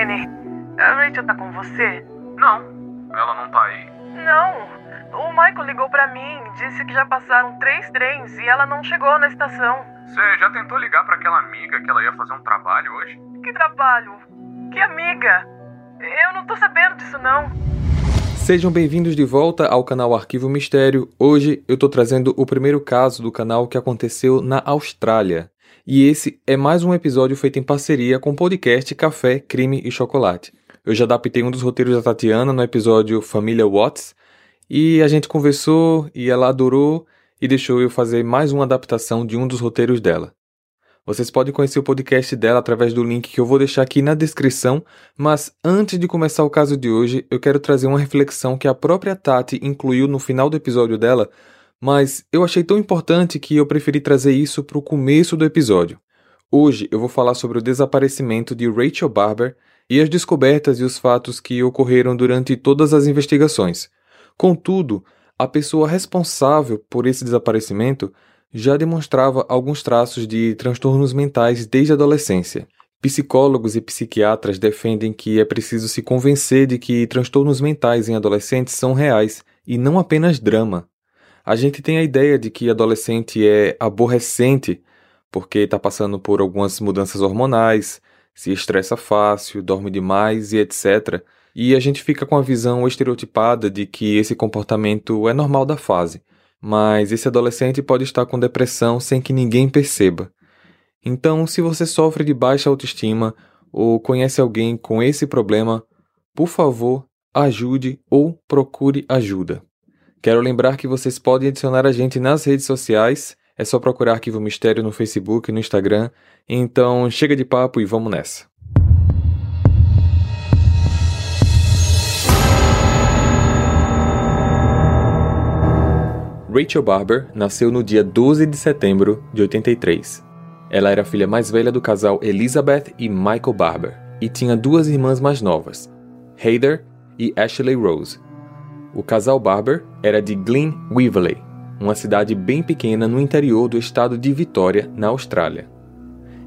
Manny, a Rachel tá com você? Não, ela não tá aí. Não. O Michael ligou pra mim, disse que já passaram três trens e ela não chegou na estação. Você já tentou ligar pra aquela amiga que ela ia fazer um trabalho hoje? Que trabalho? Que amiga? Eu não tô sabendo disso não. Sejam bem-vindos de volta ao canal Arquivo Mistério. Hoje eu tô trazendo o primeiro caso do canal que aconteceu na Austrália. E esse é mais um episódio feito em parceria com o podcast Café, Crime e Chocolate. Eu já adaptei um dos roteiros da Tatiana no episódio Família Watts e a gente conversou e ela adorou e deixou eu fazer mais uma adaptação de um dos roteiros dela. Vocês podem conhecer o podcast dela através do link que eu vou deixar aqui na descrição, mas antes de começar o caso de hoje, eu quero trazer uma reflexão que a própria Tati incluiu no final do episódio dela, mas eu achei tão importante que eu preferi trazer isso para o começo do episódio. Hoje eu vou falar sobre o desaparecimento de Rachel Barber e as descobertas e os fatos que ocorreram durante todas as investigações. Contudo, a pessoa responsável por esse desaparecimento já demonstrava alguns traços de transtornos mentais desde a adolescência. Psicólogos e psiquiatras defendem que é preciso se convencer de que transtornos mentais em adolescentes são reais e não apenas drama. A gente tem a ideia de que adolescente é aborrecente porque está passando por algumas mudanças hormonais, se estressa fácil, dorme demais e etc. E a gente fica com a visão estereotipada de que esse comportamento é normal da fase, mas esse adolescente pode estar com depressão sem que ninguém perceba. Então, se você sofre de baixa autoestima ou conhece alguém com esse problema, por favor, ajude ou procure ajuda. Quero lembrar que vocês podem adicionar a gente nas redes sociais, é só procurar Arquivo Mistério no Facebook e no Instagram. Então, chega de papo e vamos nessa. Rachel Barber nasceu no dia 12 de setembro de 83. Ela era a filha mais velha do casal Elizabeth e Michael Barber e tinha duas irmãs mais novas, Heather e Ashley Rose. O casal Barber era de Glen Weaverley, uma cidade bem pequena no interior do estado de Vitória, na Austrália.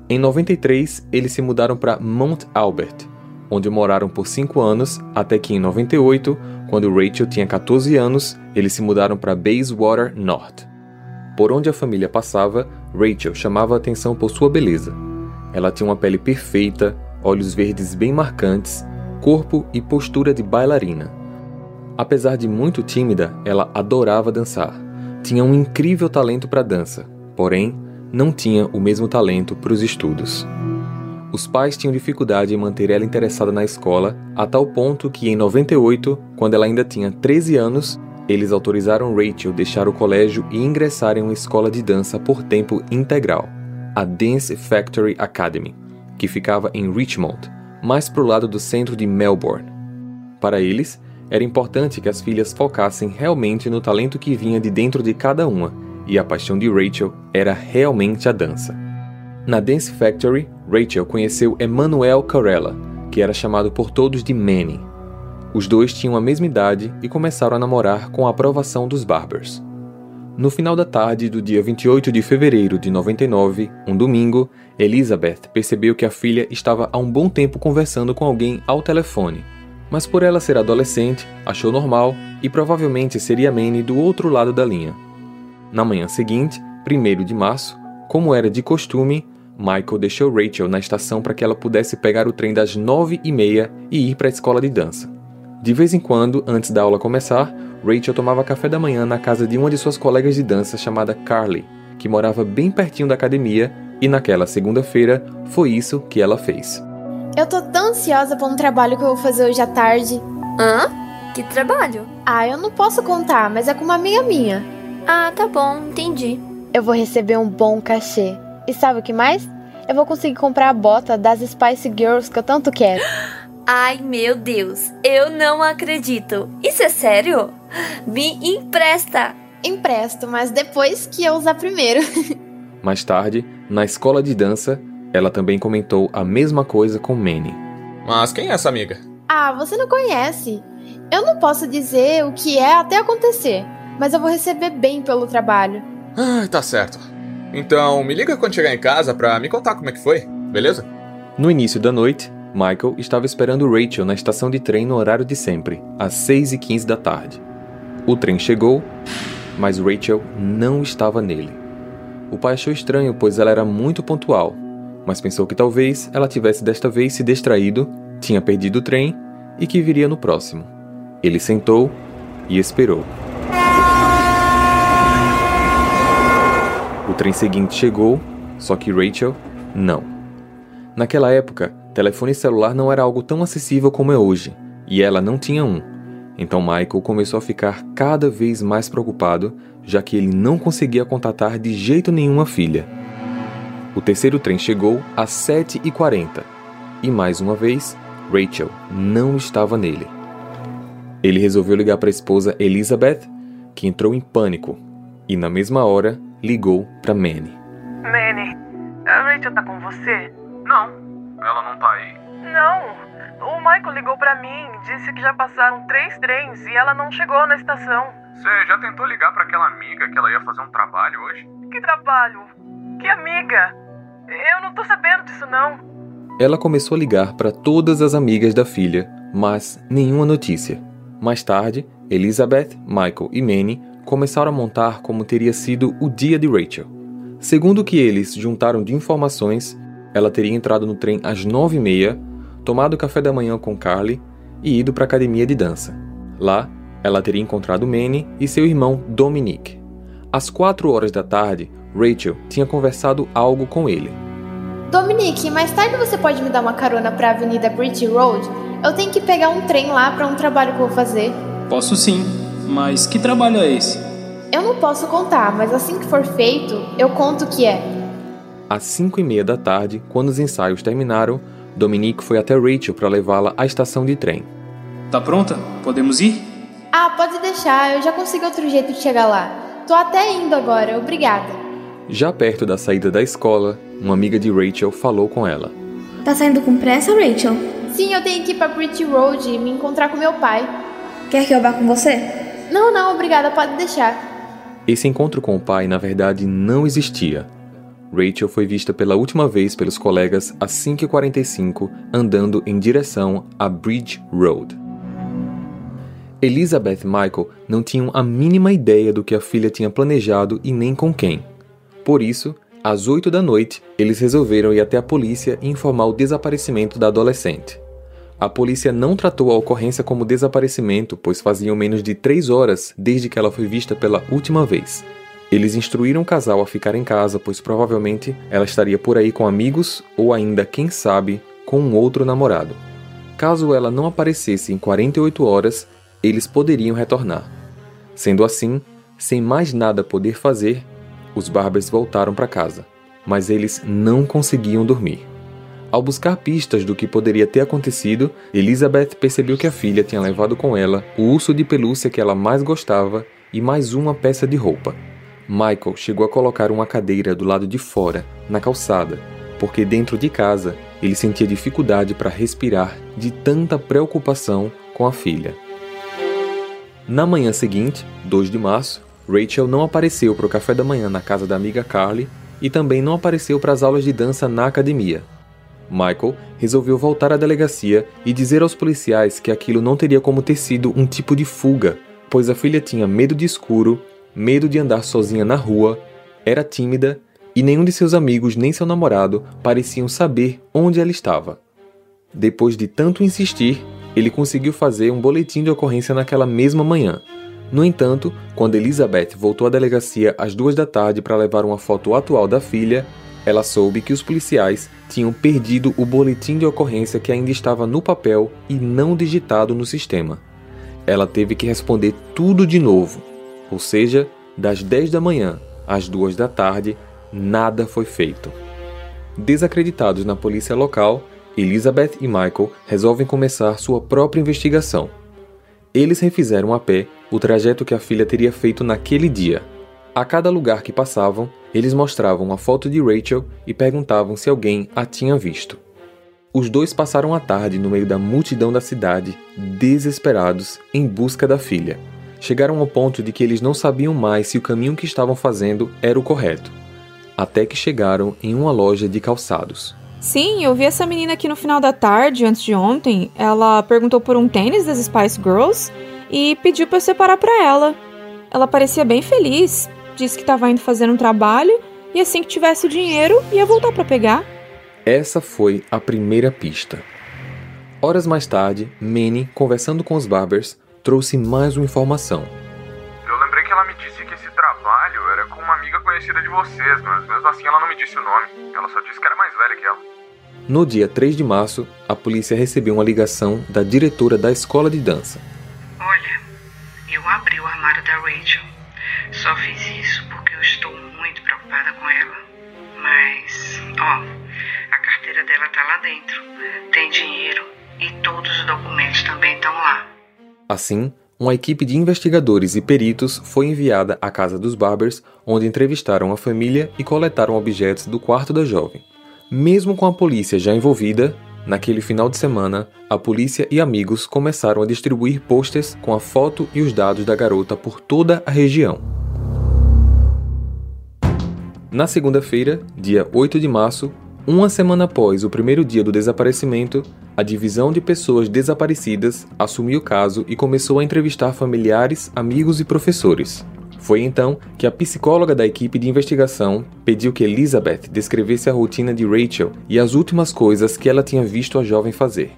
Em 93, eles se mudaram para Mount Albert, onde moraram por cinco anos até que em 98 quando Rachel tinha 14 anos, eles se mudaram para Bayswater North. Por onde a família passava, Rachel chamava a atenção por sua beleza. Ela tinha uma pele perfeita, olhos verdes bem marcantes, corpo e postura de bailarina. Apesar de muito tímida, ela adorava dançar. Tinha um incrível talento para dança, porém, não tinha o mesmo talento para os estudos. Os pais tinham dificuldade em manter ela interessada na escola, a tal ponto que em 98, quando ela ainda tinha 13 anos, eles autorizaram Rachel deixar o colégio e ingressar em uma escola de dança por tempo integral, a Dance Factory Academy, que ficava em Richmond, mais para o lado do centro de Melbourne. Para eles, era importante que as filhas focassem realmente no talento que vinha de dentro de cada uma, e a paixão de Rachel era realmente a dança. Na Dance Factory, Rachel conheceu Emmanuel Carella, que era chamado por todos de Manny. Os dois tinham a mesma idade e começaram a namorar com a aprovação dos Barbers. No final da tarde do dia 28 de fevereiro de 99, um domingo, Elizabeth percebeu que a filha estava há um bom tempo conversando com alguém ao telefone. Mas por ela ser adolescente, achou normal e provavelmente seria Manny do outro lado da linha. Na manhã seguinte, 1 de março, como era de costume, Michael deixou Rachel na estação para que ela pudesse pegar o trem das nove e meia e ir para a escola de dança. De vez em quando, antes da aula começar, Rachel tomava café da manhã na casa de uma de suas colegas de dança chamada Carly, que morava bem pertinho da academia, e naquela segunda-feira foi isso que ela fez. Eu tô tão ansiosa para um trabalho que eu vou fazer hoje à tarde. Hã? Que trabalho? Ah, eu não posso contar, mas é com uma amiga minha. Ah, tá bom, entendi. Eu vou receber um bom cachê. E sabe o que mais? Eu vou conseguir comprar a bota das Spice Girls que eu tanto quero. Ai, meu Deus, eu não acredito. Isso é sério? Me empresta. Empresto, mas depois que eu usar primeiro. Mais tarde, na escola de dança, ela também comentou a mesma coisa com Manny. Mas quem é essa amiga? Ah, você não conhece. Eu não posso dizer o que é até acontecer, mas eu vou receber bem pelo trabalho. Ah, tá certo. Então, me liga quando chegar em casa pra me contar como é que foi, beleza? No início da noite, Michael estava esperando Rachel na estação de trem no horário de sempre, às 6h15 da tarde. O trem chegou, mas Rachel não estava nele. O pai achou estranho, pois ela era muito pontual, mas pensou que talvez ela tivesse desta vez se distraído, tinha perdido o trem e que viria no próximo. Ele sentou e esperou. O trem seguinte chegou, só que Rachel não. Naquela época, telefone celular não era algo tão acessível como é hoje, e ela não tinha um. Então Michael começou a ficar cada vez mais preocupado, já que ele não conseguia contatar de jeito nenhum a filha. O terceiro trem chegou às 7h40 e mais uma vez, Rachel não estava nele. Ele resolveu ligar para a esposa Elizabeth, que entrou em pânico, e na mesma hora ligou para Manny. Manny, a Rachel tá com você? Não, ela não tá aí. Não. O Michael ligou pra mim, disse que já passaram três trens e ela não chegou na estação. Você já tentou ligar para aquela amiga que ela ia fazer um trabalho hoje? Que trabalho? Que amiga? Eu não tô sabendo disso não. Ela começou a ligar para todas as amigas da filha, mas nenhuma notícia. Mais tarde, Elizabeth, Michael e Manny começaram a montar como teria sido o dia de Rachel. Segundo o que eles juntaram de informações, ela teria entrado no trem às nove e meia, tomado café da manhã com Carly e ido para a academia de dança. Lá, ela teria encontrado Manny e seu irmão Dominic. Às quatro horas da tarde, Rachel tinha conversado algo com ele. Dominique, mais tarde você pode me dar uma carona para a Avenida Bridge Road? Eu tenho que pegar um trem lá para um trabalho que eu vou fazer. Posso sim, mas que trabalho é esse? Eu não posso contar, mas assim que for feito, eu conto o que é. Às cinco e meia da tarde, quando os ensaios terminaram, Dominique foi até Rachel para levá-la à estação de trem. Tá pronta? Podemos ir? Ah, pode deixar, eu já consigo outro jeito de chegar lá. Tô até indo agora, obrigada. Já perto da saída da escola, uma amiga de Rachel falou com ela. Tá saindo com pressa, Rachel? Sim, eu tenho que ir pra Bridge Road e me encontrar com meu pai. Quer que eu vá com você? Não, não, obrigada, pode deixar. Esse encontro com o pai, na verdade, não existia. Rachel foi vista pela última vez pelos colegas às 5h45, andando em direção a Bridge Road. Elizabeth e Michael não tinham a mínima ideia do que a filha tinha planejado e nem com quem. Por isso, às 8 da noite, eles resolveram ir até a polícia e informar o desaparecimento da adolescente. A polícia não tratou a ocorrência como desaparecimento, pois faziam menos de três horas desde que ela foi vista pela última vez. Eles instruíram o casal a ficar em casa, pois provavelmente ela estaria por aí com amigos ou ainda, quem sabe, com um outro namorado. Caso ela não aparecesse em 48 horas, eles poderiam retornar. Sendo assim, sem mais nada poder fazer, os Barbers voltaram para casa, mas eles não conseguiam dormir. Ao buscar pistas do que poderia ter acontecido, Elizabeth percebeu que a filha tinha levado com ela o urso de pelúcia que ela mais gostava e mais uma peça de roupa. Michael chegou a colocar uma cadeira do lado de fora, na calçada, porque dentro de casa ele sentia dificuldade para respirar de tanta preocupação com a filha. Na manhã seguinte, 2 de março, Rachel não apareceu para o café da manhã na casa da amiga Carly e também não apareceu para as aulas de dança na academia. Michael resolveu voltar à delegacia e dizer aos policiais que aquilo não teria como ter sido um tipo de fuga, pois a filha tinha medo de escuro, medo de andar sozinha na rua, era tímida e nenhum de seus amigos nem seu namorado pareciam saber onde ela estava. Depois de tanto insistir, ele conseguiu fazer um boletim de ocorrência naquela mesma manhã. No entanto, quando Elizabeth voltou à delegacia às duas da tarde para levar uma foto atual da filha, ela soube que os policiais tinham perdido o boletim de ocorrência que ainda estava no papel e não digitado no sistema. Ela teve que responder tudo de novo, ou seja, das 10 da manhã às 2 da tarde, nada foi feito. Desacreditados na polícia local, Elizabeth e Michael resolvem começar sua própria investigação. Eles refizeram a pé o trajeto que a filha teria feito naquele dia. A cada lugar que passavam, eles mostravam a foto de Rachel e perguntavam se alguém a tinha visto. Os dois passaram a tarde no meio da multidão da cidade, desesperados, em busca da filha. Chegaram ao ponto de que eles não sabiam mais se o caminho que estavam fazendo era o correto. Até que chegaram em uma loja de calçados. Sim, eu vi essa menina aqui no final da tarde, antes de ontem. Ela perguntou por um tênis das Spice Girls e pediu para eu separar para ela. Ela parecia bem feliz, disse que estava indo fazer um trabalho e assim que tivesse o dinheiro ia voltar para pegar. Essa foi a primeira pista. Horas mais tarde, Manny, conversando com os Barbers, trouxe mais uma informação. Eu lembrei que ela me disse que esse trabalho era com uma amiga conhecida de vocês, mas mesmo assim ela não me disse o nome. Ela só disse que era mais velha que ela. No dia 3 de março, a polícia recebeu uma ligação da diretora da escola de dança. Olha, eu abri o armário da Rachel. Só fiz isso porque eu estou muito preocupada com ela. Mas, ó, a carteira dela tá lá dentro. Tem dinheiro e todos os documentos também estão lá. Assim, uma equipe de investigadores e peritos foi enviada à casa dos Barbers, onde entrevistaram a família e coletaram objetos do quarto da jovem. Mesmo com a polícia já envolvida, naquele final de semana, a polícia e amigos começaram a distribuir posters com a foto e os dados da garota por toda a região. Na segunda-feira, dia 8 de março, uma semana após o primeiro dia do desaparecimento, a divisão de pessoas desaparecidas assumiu o caso e começou a entrevistar familiares, amigos e professores. Foi então que a psicóloga da equipe de investigação pediu que Elizabeth descrevesse a rotina de Rachel e as últimas coisas que ela tinha visto a jovem fazer.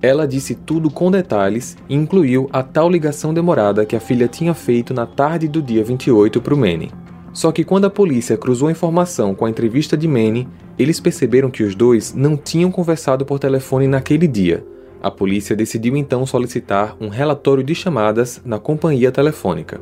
Ela disse tudo com detalhes e incluiu a tal ligação demorada que a filha tinha feito na tarde do dia 28 para o Manny. Só que quando a polícia cruzou a informação com a entrevista de Manny, eles perceberam que os dois não tinham conversado por telefone naquele dia. A polícia decidiu então solicitar um relatório de chamadas na companhia telefônica.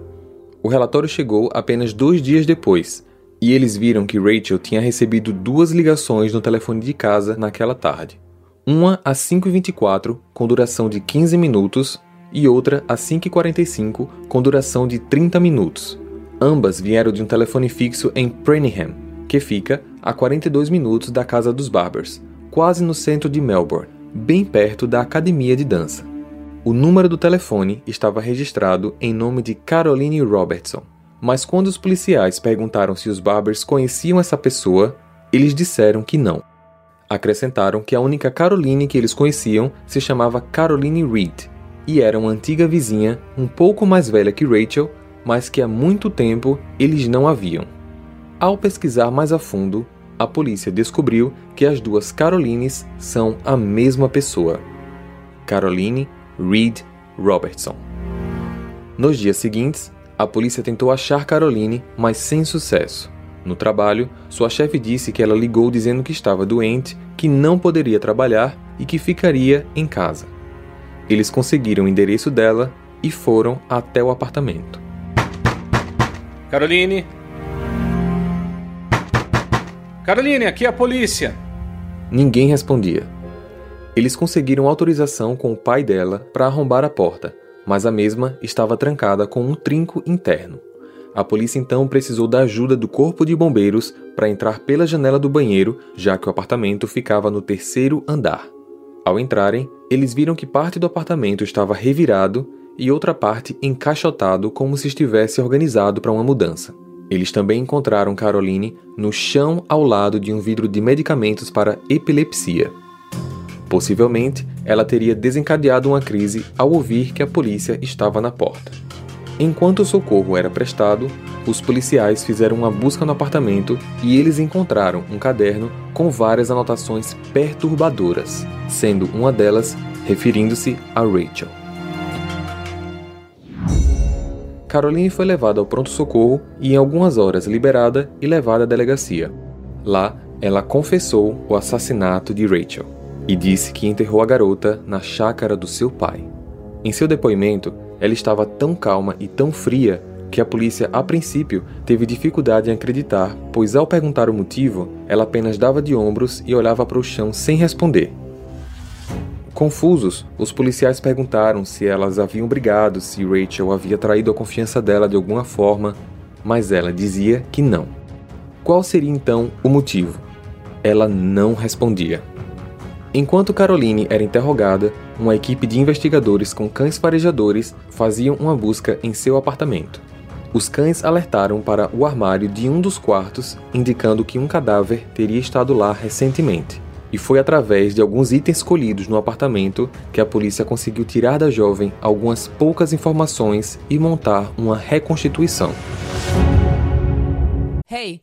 O relatório chegou apenas dois dias depois, e eles viram que Rachel tinha recebido duas ligações no telefone de casa naquela tarde. Uma às 5h24, com duração de 15 minutos, e outra às 5h45, com duração de 30 minutos. Ambas vieram de um telefone fixo em Framingham, que fica a 42 minutos da casa dos Barbers, quase no centro de Melbourne, bem perto da academia de dança. O número do telefone estava registrado em nome de Caroline Robertson, mas quando os policiais perguntaram se os Barbers conheciam essa pessoa, eles disseram que não. Acrescentaram que a única Caroline que eles conheciam se chamava Caroline Reed e era uma antiga vizinha um pouco mais velha que Rachel mas que há muito tempo eles não haviam. Ao pesquisar mais a fundo, a polícia descobriu que as duas Carolines são a mesma pessoa. Caroline Reed Robertson. Nos dias seguintes, a polícia tentou achar Caroline, mas sem sucesso. No trabalho, sua chefe disse que ela ligou dizendo que estava doente, que não poderia trabalhar e que ficaria em casa. Eles conseguiram o endereço dela e foram até o apartamento. Caroline? Caroline, aqui é a polícia. Ninguém respondia. Eles conseguiram autorização com o pai dela para arrombar a porta, mas a mesma estava trancada com um trinco interno. A polícia então precisou da ajuda do corpo de bombeiros para entrar pela janela do banheiro, já que o apartamento ficava no terceiro andar. Ao entrarem, eles viram que parte do apartamento estava revirado e outra parte encaixotado como se estivesse organizado para uma mudança. Eles também encontraram Caroline no chão ao lado de um vidro de medicamentos para epilepsia. Possivelmente, ela teria desencadeado uma crise ao ouvir que a polícia estava na porta. Enquanto o socorro era prestado, os policiais fizeram uma busca no apartamento e eles encontraram um caderno com várias anotações perturbadoras, sendo uma delas referindo-se a Rachel. Caroline foi levada ao pronto-socorro e, em algumas horas, liberada e levada à delegacia. Lá, ela confessou o assassinato de Rachel e disse que enterrou a garota na chácara do seu pai. Em seu depoimento, ela estava tão calma e tão fria que a polícia, a princípio, teve dificuldade em acreditar, pois ao perguntar o motivo, ela apenas dava de ombros e olhava para o chão sem responder. Confusos, os policiais perguntaram se elas haviam brigado, se Rachel havia traído a confiança dela de alguma forma, mas ela dizia que não. Qual seria então o motivo? Ela não respondia. Enquanto Caroline era interrogada, uma equipe de investigadores com cães farejadores faziam uma busca em seu apartamento. Os cães alertaram para o armário de um dos quartos, indicando que um cadáver teria estado lá recentemente. e foi através de alguns itens colhidos no apartamento que a polícia conseguiu tirar da jovem algumas poucas informações e montar uma reconstituição. Hey,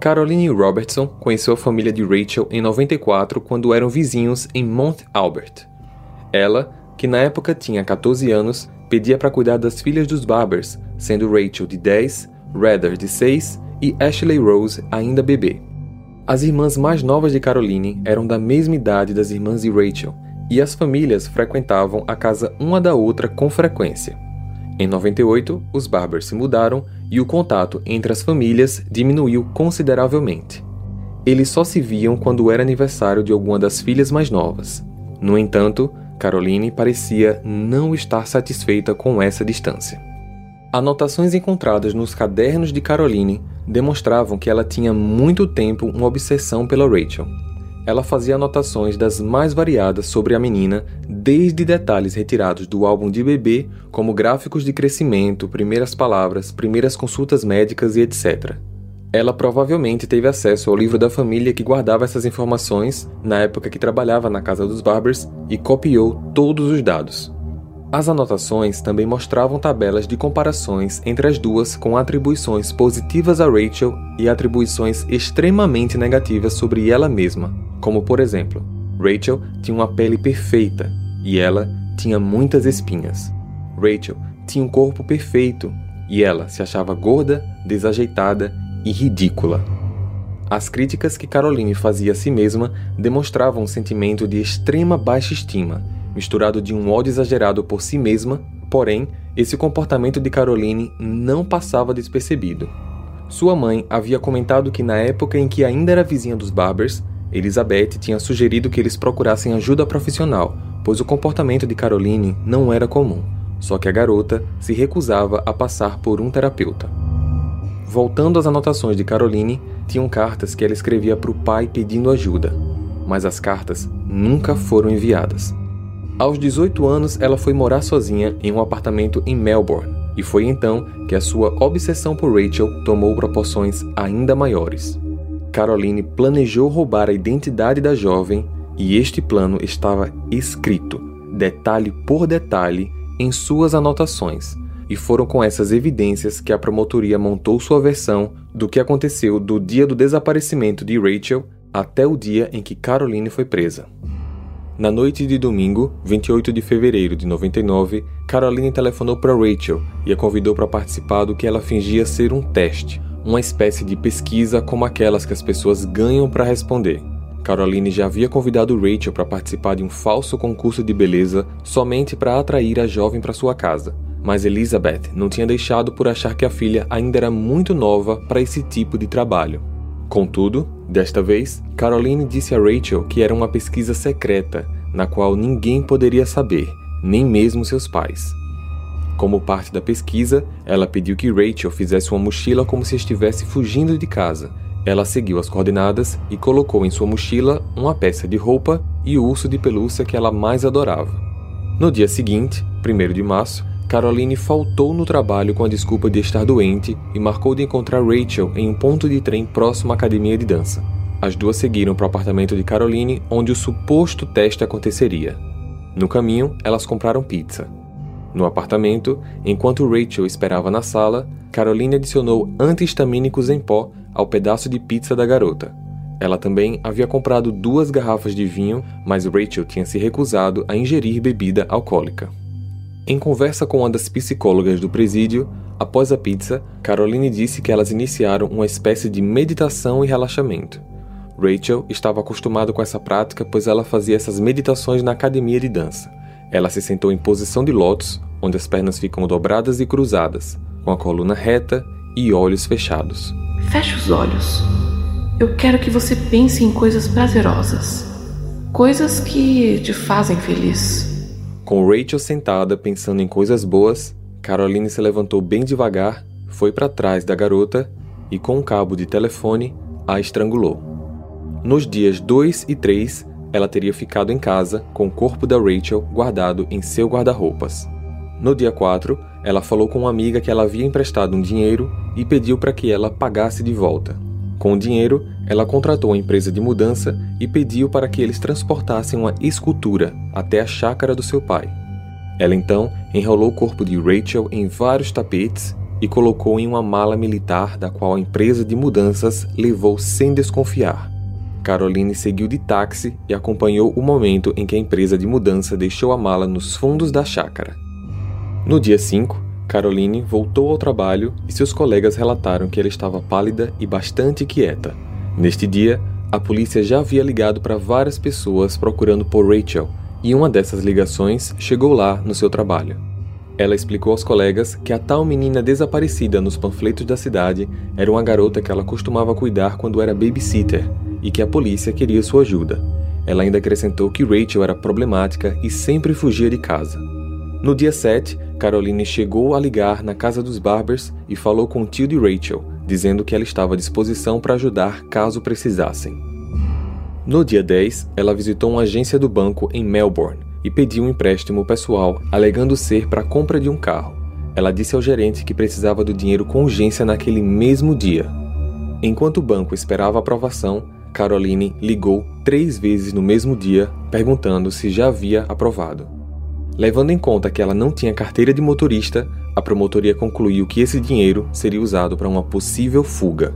Caroline Robertson conheceu a família de Rachel em 94 quando eram vizinhos em Mount Albert. Ela, que na época tinha 14 anos, pedia para cuidar das filhas dos Barbers, sendo Rachel de 10, Rather de 6 e Ashley Rose ainda bebê. As irmãs mais novas de Caroline eram da mesma idade das irmãs de Rachel, e as famílias frequentavam a casa uma da outra com frequência. Em 98, os Barbers se mudaram e o contato entre as famílias diminuiu consideravelmente. Eles só se viam quando era aniversário de alguma das filhas mais novas. No entanto, Caroline parecia não estar satisfeita com essa distância. Anotações encontradas nos cadernos de Caroline demonstravam que ela tinha muito tempo uma obsessão pela Rachel. Ela fazia anotações das mais variadas sobre a menina, desde detalhes retirados do álbum de bebê, como gráficos de crescimento, primeiras palavras, primeiras consultas médicas e etc. Ela provavelmente teve acesso ao livro da família que guardava essas informações na época que trabalhava na casa dos Barbers e copiou todos os dados. As anotações também mostravam tabelas de comparações entre as duas com atribuições positivas a Rachel e atribuições extremamente negativas sobre ela mesma, como por exemplo, Rachel tinha uma pele perfeita e ela tinha muitas espinhas. Rachel tinha um corpo perfeito e ela se achava gorda, desajeitada e ridícula. As críticas que Caroline fazia a si mesma demonstravam um sentimento de extrema baixa estima, misturado de um ódio exagerado por si mesma, porém, esse comportamento de Caroline não passava despercebido. Sua mãe havia comentado que na época em que ainda era vizinha dos Barbers, Elizabeth tinha sugerido que eles procurassem ajuda profissional, pois o comportamento de Caroline não era comum, só que a garota se recusava a passar por um terapeuta. Voltando às anotações de Caroline, tinham cartas que ela escrevia para o pai pedindo ajuda, mas as cartas nunca foram enviadas. Aos 18 anos, ela foi morar sozinha em um apartamento em Melbourne, e foi então que a sua obsessão por Rachel tomou proporções ainda maiores. Caroline planejou roubar a identidade da jovem e este plano estava escrito, detalhe por detalhe, em suas anotações, e foram com essas evidências que a promotoria montou sua versão do que aconteceu do dia do desaparecimento de Rachel até o dia em que Caroline foi presa. Na noite de domingo, 28 de fevereiro de 99, Caroline telefonou para Rachel e a convidou para participar do que ela fingia ser um teste, uma espécie de pesquisa como aquelas que as pessoas ganham para responder. Caroline já havia convidado Rachel para participar de um falso concurso de beleza somente para atrair a jovem para sua casa mas Elizabeth não tinha deixado por achar que a filha ainda era muito nova para esse tipo de trabalho. Contudo, desta vez, Caroline disse a Rachel que era uma pesquisa secreta, na qual ninguém poderia saber, nem mesmo seus pais. Como parte da pesquisa, ela pediu que Rachel fizesse uma mochila como se estivesse fugindo de casa. Ela seguiu as coordenadas e colocou em sua mochila uma peça de roupa e o urso de pelúcia que ela mais adorava. No dia seguinte, 1 de março, Caroline faltou no trabalho com a desculpa de estar doente e marcou de encontrar Rachel em um ponto de trem próximo à academia de dança. As duas seguiram para o apartamento de Caroline, onde o suposto teste aconteceria. No caminho, elas compraram pizza. No apartamento, enquanto Rachel esperava na sala, Caroline adicionou antihistamínicos em pó ao pedaço de pizza da garota. Ela também havia comprado duas garrafas de vinho, mas Rachel tinha se recusado a ingerir bebida alcoólica. Em conversa com uma das psicólogas do presídio, após a pizza, Caroline disse que elas iniciaram uma espécie de meditação e relaxamento. Rachel estava acostumada com essa prática, pois ela fazia essas meditações na academia de dança. Ela se sentou em posição de lótus, onde as pernas ficam dobradas e cruzadas, com a coluna reta e olhos fechados. Feche os olhos. Eu quero que você pense em coisas prazerosas. Coisas que te fazem feliz. Com Rachel sentada pensando em coisas boas, Caroline se levantou bem devagar, foi para trás da garota e, com um cabo de telefone, a estrangulou. Nos dias 2 e 3, ela teria ficado em casa com o corpo da Rachel guardado em seu guarda-roupas. No dia 4, ela falou com uma amiga que ela havia emprestado um dinheiro e pediu para que ela pagasse de volta. Com o dinheiro, ela contratou uma empresa de mudança e pediu para que eles transportassem uma escultura até a chácara do seu pai. Ela então enrolou o corpo de Rachel em vários tapetes e colocou em uma mala militar da qual a empresa de mudanças levou sem desconfiar. Caroline seguiu de táxi e acompanhou o momento em que a empresa de mudança deixou a mala nos fundos da chácara. No dia 5, Caroline voltou ao trabalho e seus colegas relataram que ela estava pálida e bastante quieta. Neste dia, a polícia já havia ligado para várias pessoas procurando por Rachel, e uma dessas ligações chegou lá no seu trabalho. Ela explicou aos colegas que a tal menina desaparecida nos panfletos da cidade era uma garota que ela costumava cuidar quando era babysitter e que a polícia queria sua ajuda. Ela ainda acrescentou que Rachel era problemática e sempre fugia de casa. No dia 7, Caroline chegou a ligar na casa dos Barbers e falou com o tio de Rachel, dizendo que ela estava à disposição para ajudar caso precisassem. No dia 10, ela visitou uma agência do banco em Melbourne e pediu um empréstimo pessoal, alegando ser para a compra de um carro. Ela disse ao gerente que precisava do dinheiro com urgência naquele mesmo dia. Enquanto o banco esperava a aprovação, Caroline ligou três vezes no mesmo dia, perguntando se já havia aprovado. Levando em conta que ela não tinha carteira de motorista, a promotoria concluiu que esse dinheiro seria usado para uma possível fuga.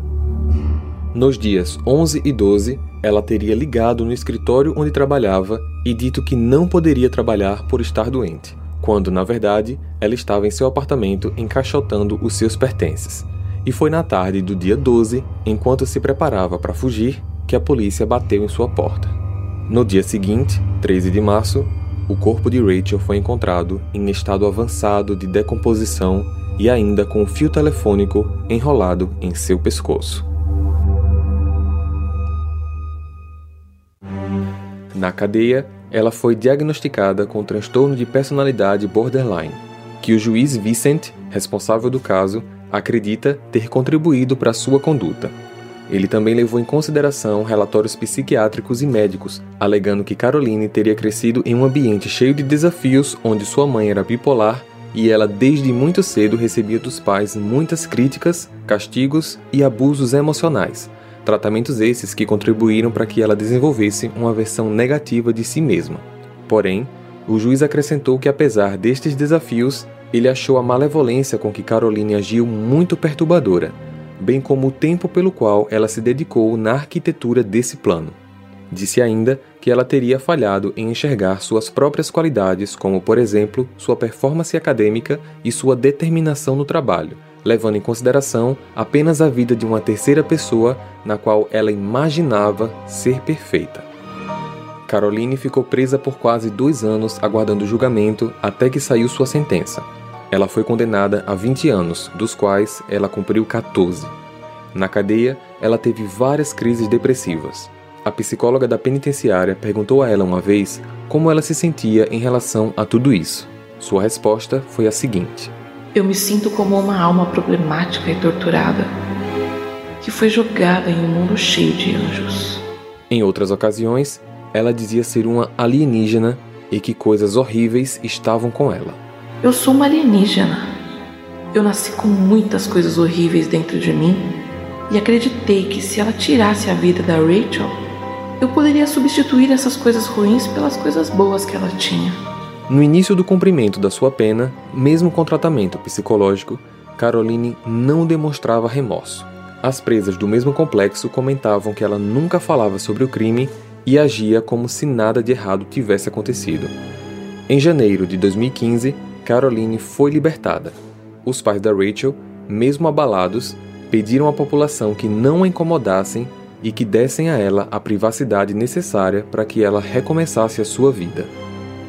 Nos dias 11 e 12, ela teria ligado no escritório onde trabalhava e dito que não poderia trabalhar por estar doente, quando, na verdade, ela estava em seu apartamento encaixotando os seus pertences. E foi na tarde do dia 12, enquanto se preparava para fugir, que a polícia bateu em sua porta. No dia seguinte, 13 de março, o corpo de Rachel foi encontrado em estado avançado de decomposição e ainda com um fio telefônico enrolado em seu pescoço. Na cadeia, ela foi diagnosticada com transtorno de personalidade borderline, que o juiz Vicent, responsável do caso, acredita ter contribuído para sua conduta. Ele também levou em consideração relatórios psiquiátricos e médicos, alegando que Caroline teria crescido em um ambiente cheio de desafios onde sua mãe era bipolar e ela desde muito cedo recebia dos pais muitas críticas, castigos e abusos emocionais, Tratamentos esses que contribuíram para que ela desenvolvesse uma versão negativa de si mesma. Porém, o juiz acrescentou que, apesar destes desafios, ele achou a malevolência com que Caroline agiu muito perturbadora, bem como o tempo pelo qual ela se dedicou na arquitetura desse plano. Disse ainda que ela teria falhado em enxergar suas próprias qualidades, como, por exemplo, sua performance acadêmica e sua determinação no trabalho, levando em consideração apenas a vida de uma terceira pessoa na qual ela imaginava ser perfeita. Caroline ficou presa por quase dois anos aguardando o julgamento até que saiu sua sentença. Ela foi condenada a 20 anos, dos quais ela cumpriu 14. Na cadeia, ela teve várias crises depressivas. A psicóloga da penitenciária perguntou a ela uma vez como ela se sentia em relação a tudo isso. Sua resposta foi a seguinte: eu me sinto como uma alma problemática e torturada que foi jogada em um mundo cheio de anjos. Em outras ocasiões, ela dizia ser uma alienígena e que coisas horríveis estavam com ela. Eu sou uma alienígena. Eu nasci com muitas coisas horríveis dentro de mim e acreditei que se ela tirasse a vida da Rachel, eu poderia substituir essas coisas ruins pelas coisas boas que ela tinha. No início do cumprimento da sua pena, mesmo com tratamento psicológico, Caroline não demonstrava remorso. As presas do mesmo complexo comentavam que ela nunca falava sobre o crime e agia como se nada de errado tivesse acontecido. Em janeiro de 2015, Caroline foi libertada. Os pais da Rachel, mesmo abalados, pediram à população que não a incomodassem e que dessem a ela a privacidade necessária para que ela recomeçasse a sua vida.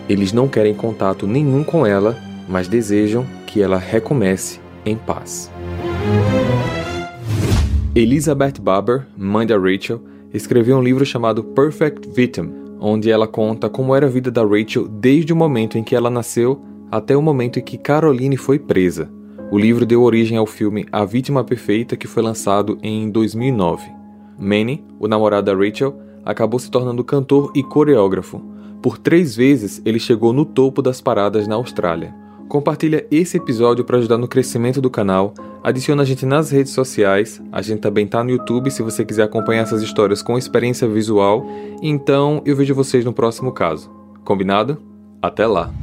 Eles não querem contato nenhum com ela, mas desejam que ela recomece em paz. Elizabeth Barber, mãe da Rachel, escreveu um livro chamado Perfect Victim, onde ela conta como era a vida da Rachel desde o momento em que ela nasceu até o momento em que Caroline foi presa. O livro deu origem ao filme A Vítima Perfeita, que foi lançado em 2009. Manny, o namorado da Rachel, acabou se tornando cantor e coreógrafo. Por três vezes ele chegou no topo das paradas na Austrália. Compartilha esse episódio para ajudar no crescimento do canal. Adiciona a gente nas redes sociais. A gente também tá no YouTube se você quiser acompanhar essas histórias com experiência visual. Então eu vejo vocês no próximo caso. Combinado? Até lá!